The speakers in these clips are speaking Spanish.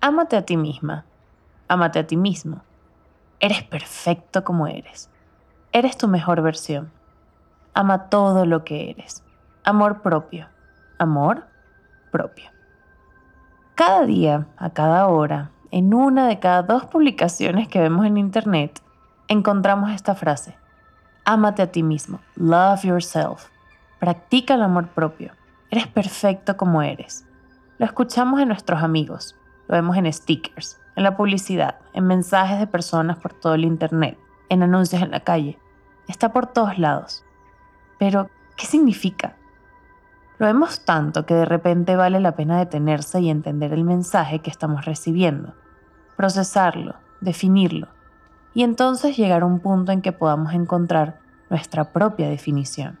Ámate a ti misma. Ámate a ti mismo. Eres perfecto como eres. Eres tu mejor versión. Ama todo lo que eres. Amor propio. Amor propio. Cada día, a cada hora, en una de cada dos publicaciones que vemos en Internet, encontramos esta frase. Ámate a ti mismo. Love yourself. Practica el amor propio. Eres perfecto como eres. Lo escuchamos en nuestros amigos, lo vemos en stickers, en la publicidad, en mensajes de personas por todo el Internet, en anuncios en la calle. Está por todos lados. Pero, ¿qué significa? Lo vemos tanto que de repente vale la pena detenerse y entender el mensaje que estamos recibiendo, procesarlo, definirlo, y entonces llegar a un punto en que podamos encontrar nuestra propia definición.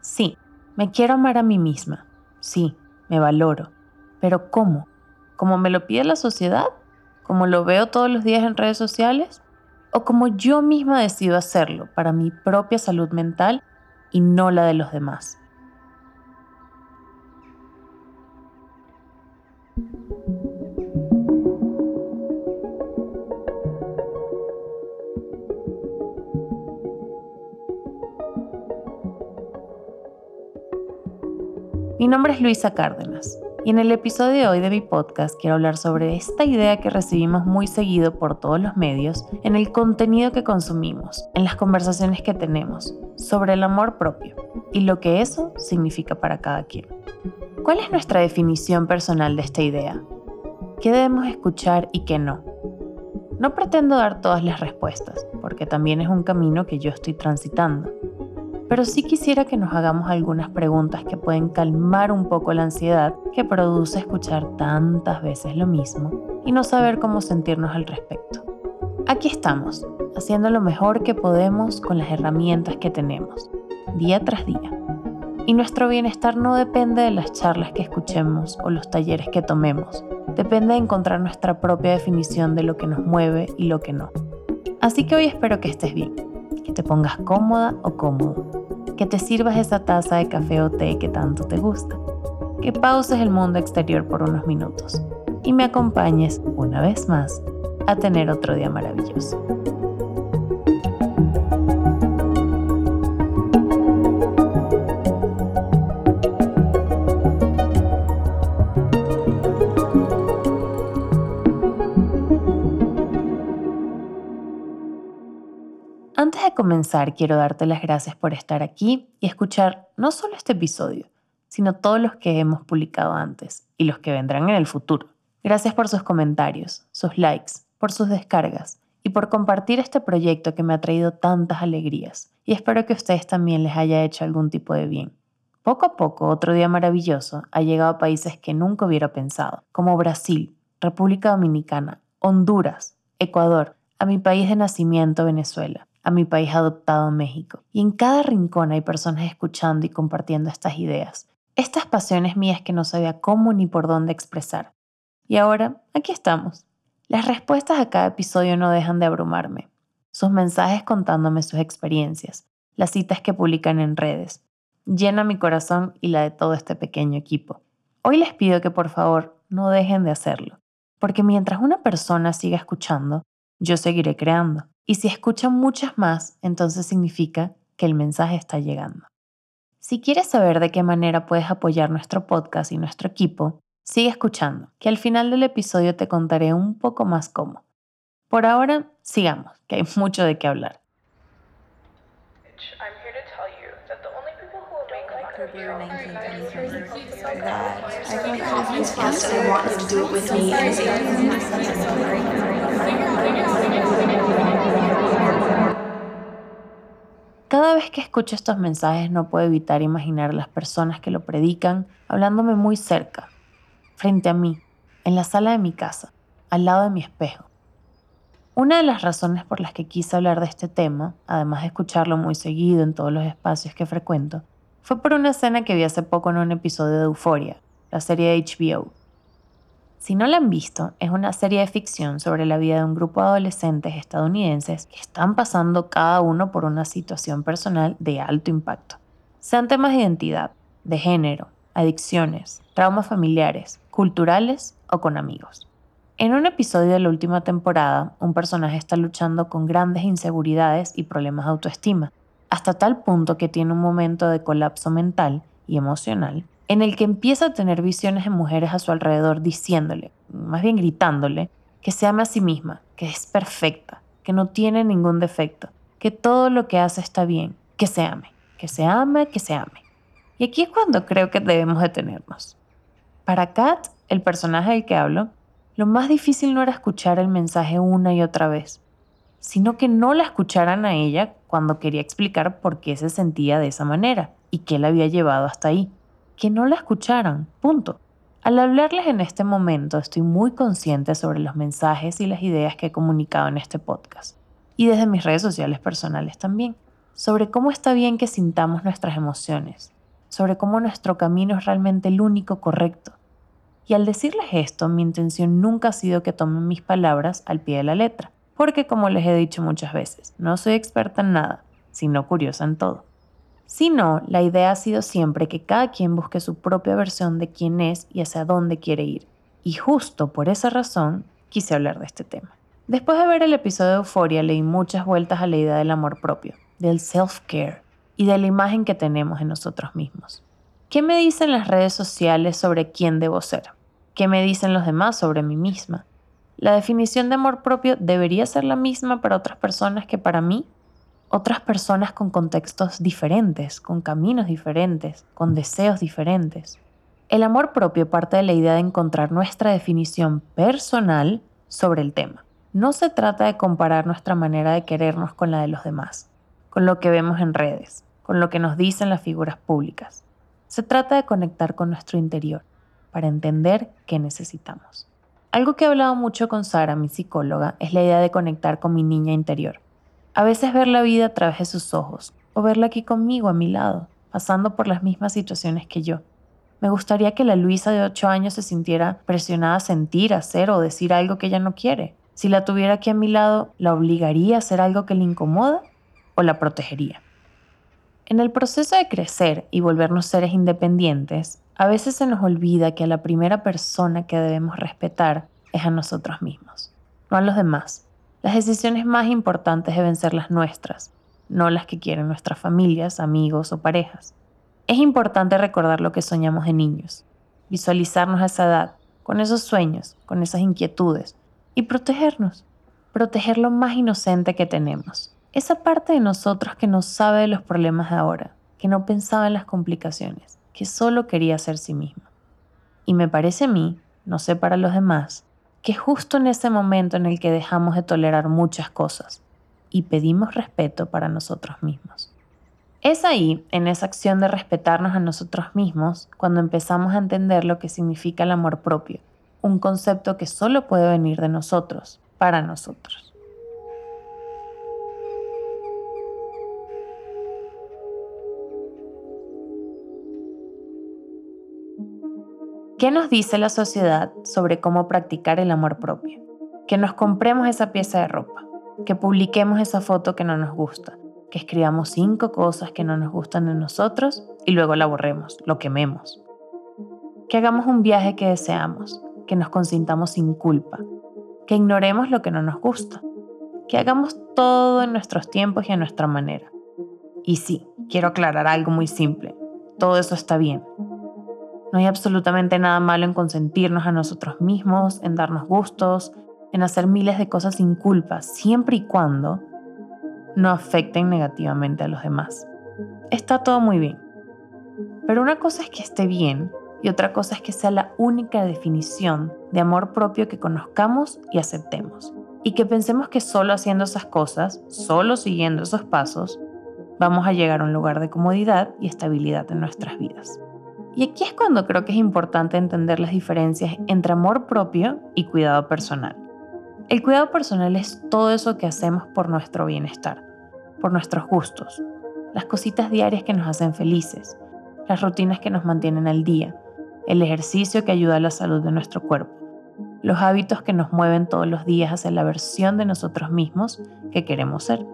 Sí, me quiero amar a mí misma. Sí, me valoro. Pero ¿cómo? ¿Cómo me lo pide la sociedad? ¿Como lo veo todos los días en redes sociales? ¿O como yo misma decido hacerlo para mi propia salud mental y no la de los demás? Mi nombre es Luisa Cárdenas y en el episodio de hoy de mi podcast quiero hablar sobre esta idea que recibimos muy seguido por todos los medios, en el contenido que consumimos, en las conversaciones que tenemos, sobre el amor propio y lo que eso significa para cada quien. ¿Cuál es nuestra definición personal de esta idea? ¿Qué debemos escuchar y qué no? No pretendo dar todas las respuestas, porque también es un camino que yo estoy transitando pero sí quisiera que nos hagamos algunas preguntas que pueden calmar un poco la ansiedad que produce escuchar tantas veces lo mismo y no saber cómo sentirnos al respecto. Aquí estamos, haciendo lo mejor que podemos con las herramientas que tenemos, día tras día. Y nuestro bienestar no depende de las charlas que escuchemos o los talleres que tomemos, depende de encontrar nuestra propia definición de lo que nos mueve y lo que no. Así que hoy espero que estés bien, te pongas cómoda o cómodo. Que te sirvas esa taza de café o té que tanto te gusta, que pauses el mundo exterior por unos minutos. Y me acompañes una vez más a tener otro día maravilloso. Quiero darte las gracias por estar aquí y escuchar no solo este episodio, sino todos los que hemos publicado antes y los que vendrán en el futuro. Gracias por sus comentarios, sus likes, por sus descargas y por compartir este proyecto que me ha traído tantas alegrías y espero que a ustedes también les haya hecho algún tipo de bien. Poco a poco, otro día maravilloso ha llegado a países que nunca hubiera pensado, como Brasil, República Dominicana, Honduras, Ecuador, a mi país de nacimiento, Venezuela a mi país adoptado México. Y en cada rincón hay personas escuchando y compartiendo estas ideas, estas pasiones mías que no sabía cómo ni por dónde expresar. Y ahora, aquí estamos. Las respuestas a cada episodio no dejan de abrumarme. Sus mensajes contándome sus experiencias, las citas que publican en redes. Llena mi corazón y la de todo este pequeño equipo. Hoy les pido que por favor no dejen de hacerlo, porque mientras una persona siga escuchando, yo seguiré creando. Y si escuchan muchas más, entonces significa que el mensaje está llegando. Si quieres saber de qué manera puedes apoyar nuestro podcast y nuestro equipo, sigue escuchando, que al final del episodio te contaré un poco más cómo. Por ahora, sigamos, que hay mucho de qué hablar. Cada vez que escucho estos mensajes no puedo evitar imaginar las personas que lo predican hablándome muy cerca, frente a mí, en la sala de mi casa, al lado de mi espejo. Una de las razones por las que quise hablar de este tema, además de escucharlo muy seguido en todos los espacios que frecuento, fue por una escena que vi hace poco en un episodio de Euphoria, la serie de HBO. Si no la han visto, es una serie de ficción sobre la vida de un grupo de adolescentes estadounidenses que están pasando cada uno por una situación personal de alto impacto. Sean temas de identidad, de género, adicciones, traumas familiares, culturales o con amigos. En un episodio de la última temporada, un personaje está luchando con grandes inseguridades y problemas de autoestima, hasta tal punto que tiene un momento de colapso mental y emocional en el que empieza a tener visiones de mujeres a su alrededor diciéndole, más bien gritándole, que se ama a sí misma, que es perfecta, que no tiene ningún defecto, que todo lo que hace está bien, que se ame, que se ame, que se ame. Y aquí es cuando creo que debemos detenernos. Para Kat, el personaje del que hablo, lo más difícil no era escuchar el mensaje una y otra vez, sino que no la escucharan a ella cuando quería explicar por qué se sentía de esa manera y qué la había llevado hasta ahí. Que no la escucharan, punto. Al hablarles en este momento estoy muy consciente sobre los mensajes y las ideas que he comunicado en este podcast y desde mis redes sociales personales también, sobre cómo está bien que sintamos nuestras emociones, sobre cómo nuestro camino es realmente el único correcto. Y al decirles esto, mi intención nunca ha sido que tomen mis palabras al pie de la letra, porque como les he dicho muchas veces, no soy experta en nada, sino curiosa en todo. Sino, la idea ha sido siempre que cada quien busque su propia versión de quién es y hacia dónde quiere ir. Y justo por esa razón quise hablar de este tema. Después de ver el episodio de Euforia, leí muchas vueltas a la idea del amor propio, del self-care y de la imagen que tenemos en nosotros mismos. ¿Qué me dicen las redes sociales sobre quién debo ser? ¿Qué me dicen los demás sobre mí misma? La definición de amor propio debería ser la misma para otras personas que para mí. Otras personas con contextos diferentes, con caminos diferentes, con deseos diferentes. El amor propio parte de la idea de encontrar nuestra definición personal sobre el tema. No se trata de comparar nuestra manera de querernos con la de los demás, con lo que vemos en redes, con lo que nos dicen las figuras públicas. Se trata de conectar con nuestro interior para entender qué necesitamos. Algo que he hablado mucho con Sara, mi psicóloga, es la idea de conectar con mi niña interior. A veces ver la vida a través de sus ojos, o verla aquí conmigo, a mi lado, pasando por las mismas situaciones que yo. Me gustaría que la Luisa de 8 años se sintiera presionada a sentir, hacer o decir algo que ella no quiere. Si la tuviera aquí a mi lado, ¿la obligaría a hacer algo que le incomoda o la protegería? En el proceso de crecer y volvernos seres independientes, a veces se nos olvida que a la primera persona que debemos respetar es a nosotros mismos, no a los demás. Las decisiones más importantes deben ser las nuestras, no las que quieren nuestras familias, amigos o parejas. Es importante recordar lo que soñamos de niños, visualizarnos a esa edad, con esos sueños, con esas inquietudes, y protegernos, proteger lo más inocente que tenemos. Esa parte de nosotros que no sabe de los problemas de ahora, que no pensaba en las complicaciones que solo quería ser sí mismo. Y me parece a mí, no sé para los demás, que justo en ese momento en el que dejamos de tolerar muchas cosas y pedimos respeto para nosotros mismos. Es ahí, en esa acción de respetarnos a nosotros mismos, cuando empezamos a entender lo que significa el amor propio, un concepto que solo puede venir de nosotros, para nosotros. ¿Qué nos dice la sociedad sobre cómo practicar el amor propio? Que nos compremos esa pieza de ropa, que publiquemos esa foto que no nos gusta, que escribamos cinco cosas que no nos gustan de nosotros y luego la borremos, lo quememos. Que hagamos un viaje que deseamos, que nos consintamos sin culpa, que ignoremos lo que no nos gusta, que hagamos todo en nuestros tiempos y a nuestra manera. Y sí, quiero aclarar algo muy simple, todo eso está bien, no hay absolutamente nada malo en consentirnos a nosotros mismos, en darnos gustos, en hacer miles de cosas sin culpa, siempre y cuando no afecten negativamente a los demás. Está todo muy bien. Pero una cosa es que esté bien y otra cosa es que sea la única definición de amor propio que conozcamos y aceptemos. Y que pensemos que solo haciendo esas cosas, solo siguiendo esos pasos, vamos a llegar a un lugar de comodidad y estabilidad en nuestras vidas. Y aquí es cuando creo que es importante entender las diferencias entre amor propio y cuidado personal. El cuidado personal es todo eso que hacemos por nuestro bienestar, por nuestros gustos, las cositas diarias que nos hacen felices, las rutinas que nos mantienen al día, el ejercicio que ayuda a la salud de nuestro cuerpo, los hábitos que nos mueven todos los días hacia la versión de nosotros mismos que queremos ser.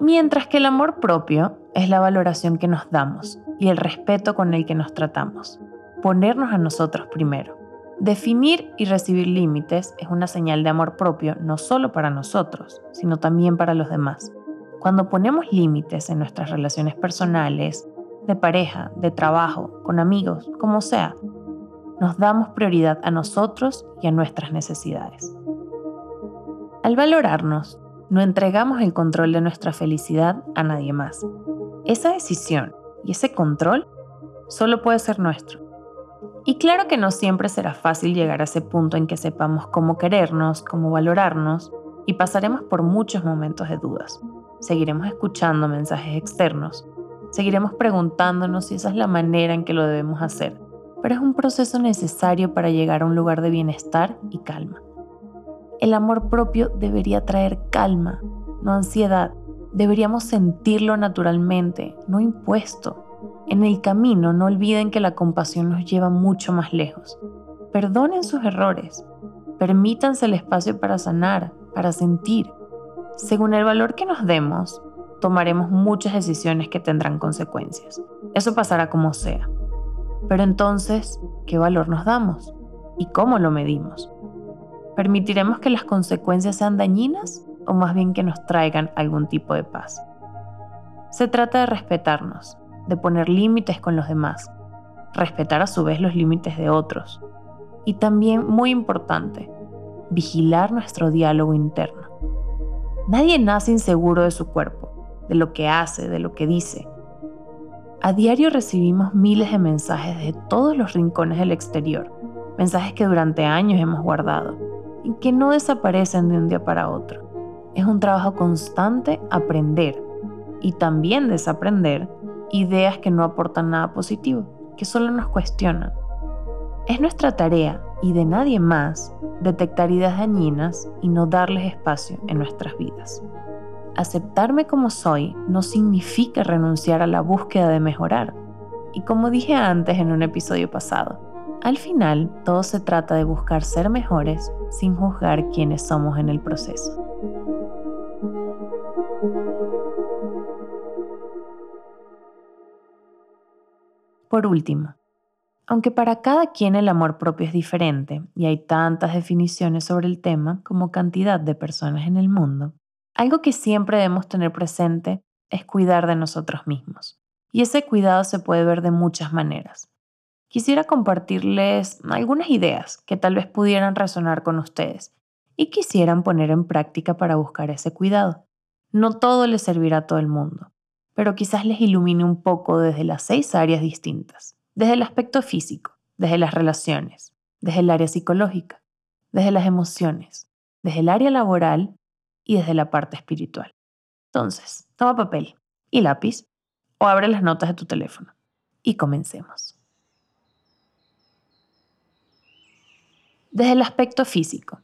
Mientras que el amor propio es la valoración que nos damos y el respeto con el que nos tratamos. Ponernos a nosotros primero. Definir y recibir límites es una señal de amor propio no solo para nosotros, sino también para los demás. Cuando ponemos límites en nuestras relaciones personales, de pareja, de trabajo, con amigos, como sea, nos damos prioridad a nosotros y a nuestras necesidades. Al valorarnos, no entregamos el control de nuestra felicidad a nadie más. Esa decisión y ese control solo puede ser nuestro. Y claro que no siempre será fácil llegar a ese punto en que sepamos cómo querernos, cómo valorarnos, y pasaremos por muchos momentos de dudas. Seguiremos escuchando mensajes externos, seguiremos preguntándonos si esa es la manera en que lo debemos hacer, pero es un proceso necesario para llegar a un lugar de bienestar y calma. El amor propio debería traer calma, no ansiedad. Deberíamos sentirlo naturalmente, no impuesto. En el camino no olviden que la compasión nos lleva mucho más lejos. Perdonen sus errores. Permítanse el espacio para sanar, para sentir. Según el valor que nos demos, tomaremos muchas decisiones que tendrán consecuencias. Eso pasará como sea. Pero entonces, ¿qué valor nos damos? ¿Y cómo lo medimos? ¿Permitiremos que las consecuencias sean dañinas o más bien que nos traigan algún tipo de paz? Se trata de respetarnos, de poner límites con los demás, respetar a su vez los límites de otros. Y también, muy importante, vigilar nuestro diálogo interno. Nadie nace inseguro de su cuerpo, de lo que hace, de lo que dice. A diario recibimos miles de mensajes de todos los rincones del exterior, mensajes que durante años hemos guardado y que no desaparecen de un día para otro. Es un trabajo constante aprender y también desaprender ideas que no aportan nada positivo, que solo nos cuestionan. Es nuestra tarea y de nadie más detectar ideas dañinas y no darles espacio en nuestras vidas. Aceptarme como soy no significa renunciar a la búsqueda de mejorar. Y como dije antes en un episodio pasado, al final todo se trata de buscar ser mejores sin juzgar quiénes somos en el proceso. Por último, aunque para cada quien el amor propio es diferente y hay tantas definiciones sobre el tema como cantidad de personas en el mundo, algo que siempre debemos tener presente es cuidar de nosotros mismos. Y ese cuidado se puede ver de muchas maneras. Quisiera compartirles algunas ideas que tal vez pudieran resonar con ustedes y quisieran poner en práctica para buscar ese cuidado. No todo les servirá a todo el mundo, pero quizás les ilumine un poco desde las seis áreas distintas, desde el aspecto físico, desde las relaciones, desde el área psicológica, desde las emociones, desde el área laboral y desde la parte espiritual. Entonces, toma papel y lápiz o abre las notas de tu teléfono y comencemos. Desde el aspecto físico,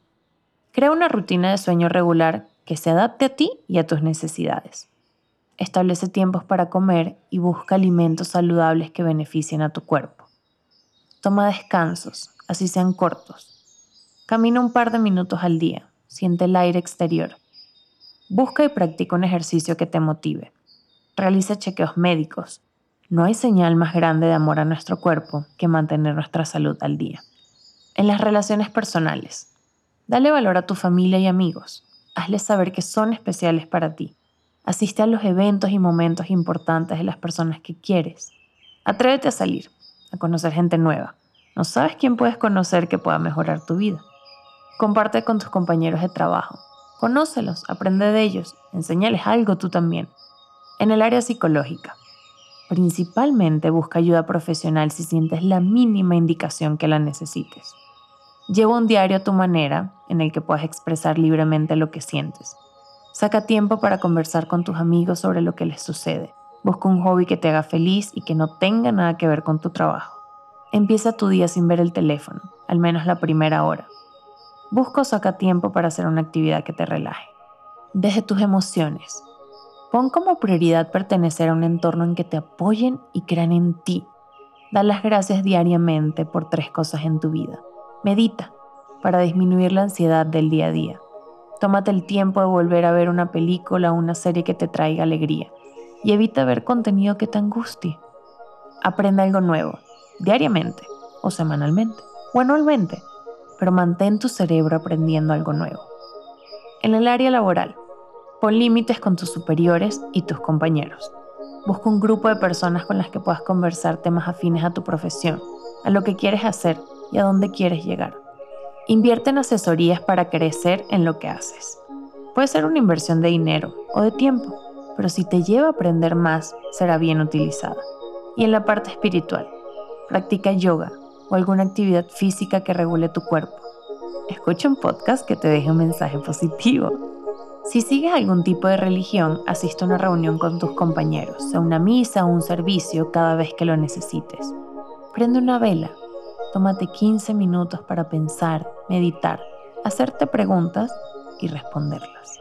crea una rutina de sueño regular que se adapte a ti y a tus necesidades. Establece tiempos para comer y busca alimentos saludables que beneficien a tu cuerpo. Toma descansos, así sean cortos. Camina un par de minutos al día, siente el aire exterior. Busca y practica un ejercicio que te motive. Realiza chequeos médicos. No hay señal más grande de amor a nuestro cuerpo que mantener nuestra salud al día. En las relaciones personales, dale valor a tu familia y amigos. Hazles saber que son especiales para ti Asiste a los eventos y momentos importantes de las personas que quieres. Atrévete a salir, a conocer gente nueva. No sabes quién puedes conocer que pueda mejorar tu vida. Comparte con tus compañeros de trabajo. Conócelos, aprende de ellos, enséñales algo tú también. En el área psicológica, principalmente busca ayuda profesional si sientes la mínima indicación que la necesites. Lleva un diario a tu manera en el que puedas expresar libremente lo que sientes. Saca tiempo para conversar con tus amigos sobre lo que les sucede. Busca un hobby que te haga feliz y que no tenga nada que ver con tu trabajo. Empieza tu día sin ver el teléfono, al menos la primera hora. Busca o saca tiempo para hacer una actividad que te relaje. Deje tus emociones. Pon como prioridad pertenecer a un entorno en que te apoyen y crean en ti. Da las gracias diariamente por tres cosas en tu vida. Medita para disminuir la ansiedad del día a día. Tómate el tiempo de volver a ver una película o una serie que te traiga alegría y evita ver contenido que te angustie. Aprende algo nuevo, diariamente o semanalmente. o anualmente, pero mantén tu cerebro aprendiendo algo nuevo. En el área laboral, pon límites con tus superiores y tus compañeros. Busca un grupo de personas con las que puedas conversar temas afines a tu profesión, a lo que quieres hacer y a dónde quieres llegar. Invierte en asesorías para crecer en lo que haces. Puede ser una inversión de dinero o de tiempo, pero si te lleva a aprender más, será bien utilizada. Y en la parte espiritual, practica yoga o alguna actividad física que regule tu cuerpo. Escucha un podcast que te deje un mensaje positivo si sigues algún tipo de religión, asiste a una reunión con tus compañeros, a una misa o un servicio cada vez que lo necesites. Prende una vela, tómate 15 minutos para pensar, meditar, hacerte preguntas y responderlas.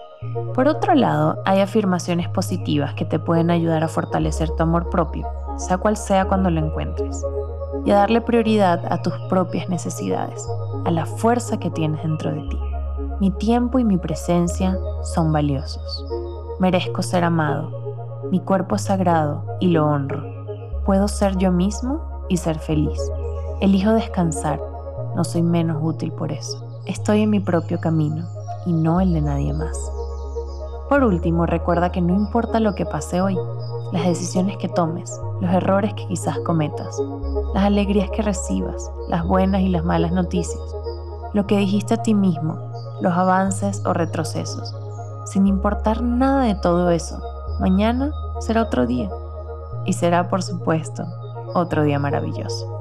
Por otro lado, hay afirmaciones positivas que te pueden ayudar a fortalecer tu amor propio, sea cual sea cuando lo encuentres, y a darle prioridad a tus propias necesidades, a la fuerza que tienes dentro de ti. Mi tiempo y mi presencia son valiosos. Merezco ser amado. Mi cuerpo es sagrado y lo honro. Puedo ser yo mismo y ser feliz. Elijo descansar. No soy menos útil por eso. Estoy en mi propio camino y no el de nadie más. Por último, recuerda que no importa lo que pase hoy, las decisiones que tomes, los errores que quizás cometas, las alegrías que recibas, las buenas y las malas noticias, lo que dijiste a ti mismo, los avances o retrocesos. Sin importar nada de todo eso, mañana será otro día. Y será, por supuesto, otro día maravilloso.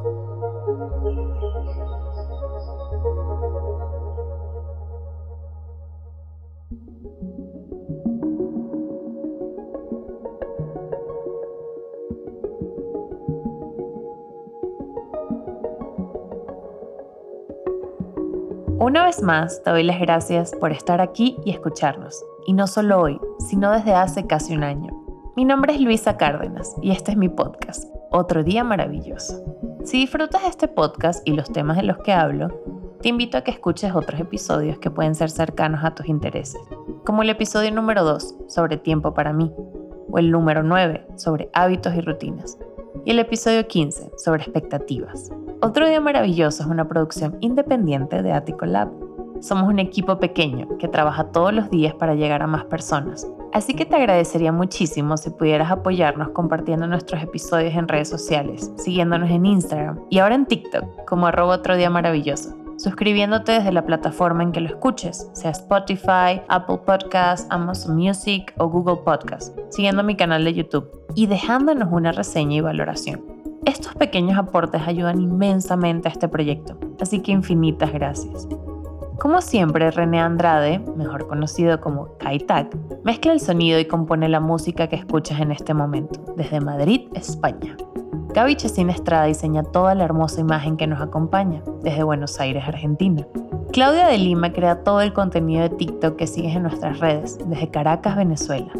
Una vez más, te doy las gracias por estar aquí y escucharnos. Y no solo hoy, sino desde hace casi un año. Mi nombre es Luisa Cárdenas y este es mi podcast, Otro Día Maravilloso. Si disfrutas este podcast y los temas de los que hablo, te invito a que escuches otros episodios que pueden ser cercanos a tus intereses, como el episodio número 2 sobre tiempo para mí, o el número 9 sobre hábitos y rutinas, y el episodio 15 sobre expectativas. Otro Día Maravilloso es una producción independiente de Attico Lab. Somos un equipo pequeño que trabaja todos los días para llegar a más personas. Así que te agradecería muchísimo si pudieras apoyarnos compartiendo nuestros episodios en redes sociales, siguiéndonos en Instagram y ahora en TikTok como arroba otro día maravilloso suscribiéndote desde la plataforma en que lo escuches, sea Spotify, Apple Podcasts, Amazon Music o Google Podcasts, siguiendo mi canal de YouTube y dejándonos una reseña y valoración. Estos pequeños aportes ayudan inmensamente a este proyecto, así que infinitas gracias. Como siempre, René Andrade, mejor conocido como Kaitak, mezcla el sonido y compone la música que escuchas en este momento, desde Madrid, España. Gaby Chesina Estrada diseña toda la hermosa imagen que nos acompaña, desde Buenos Aires, Argentina. Claudia de Lima crea todo el contenido de TikTok que sigues en nuestras redes, desde Caracas, Venezuela.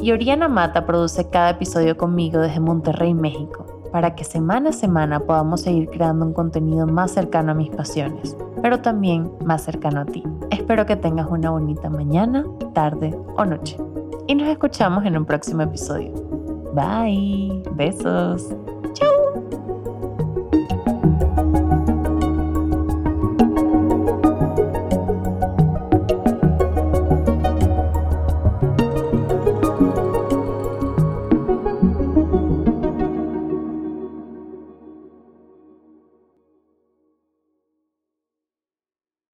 Y Oriana Mata produce cada episodio conmigo desde Monterrey, México para que semana a semana podamos seguir creando un contenido más cercano a mis pasiones, pero también más cercano a ti. Espero que tengas una bonita mañana, tarde o noche. Y nos escuchamos en un próximo episodio. Bye. Besos.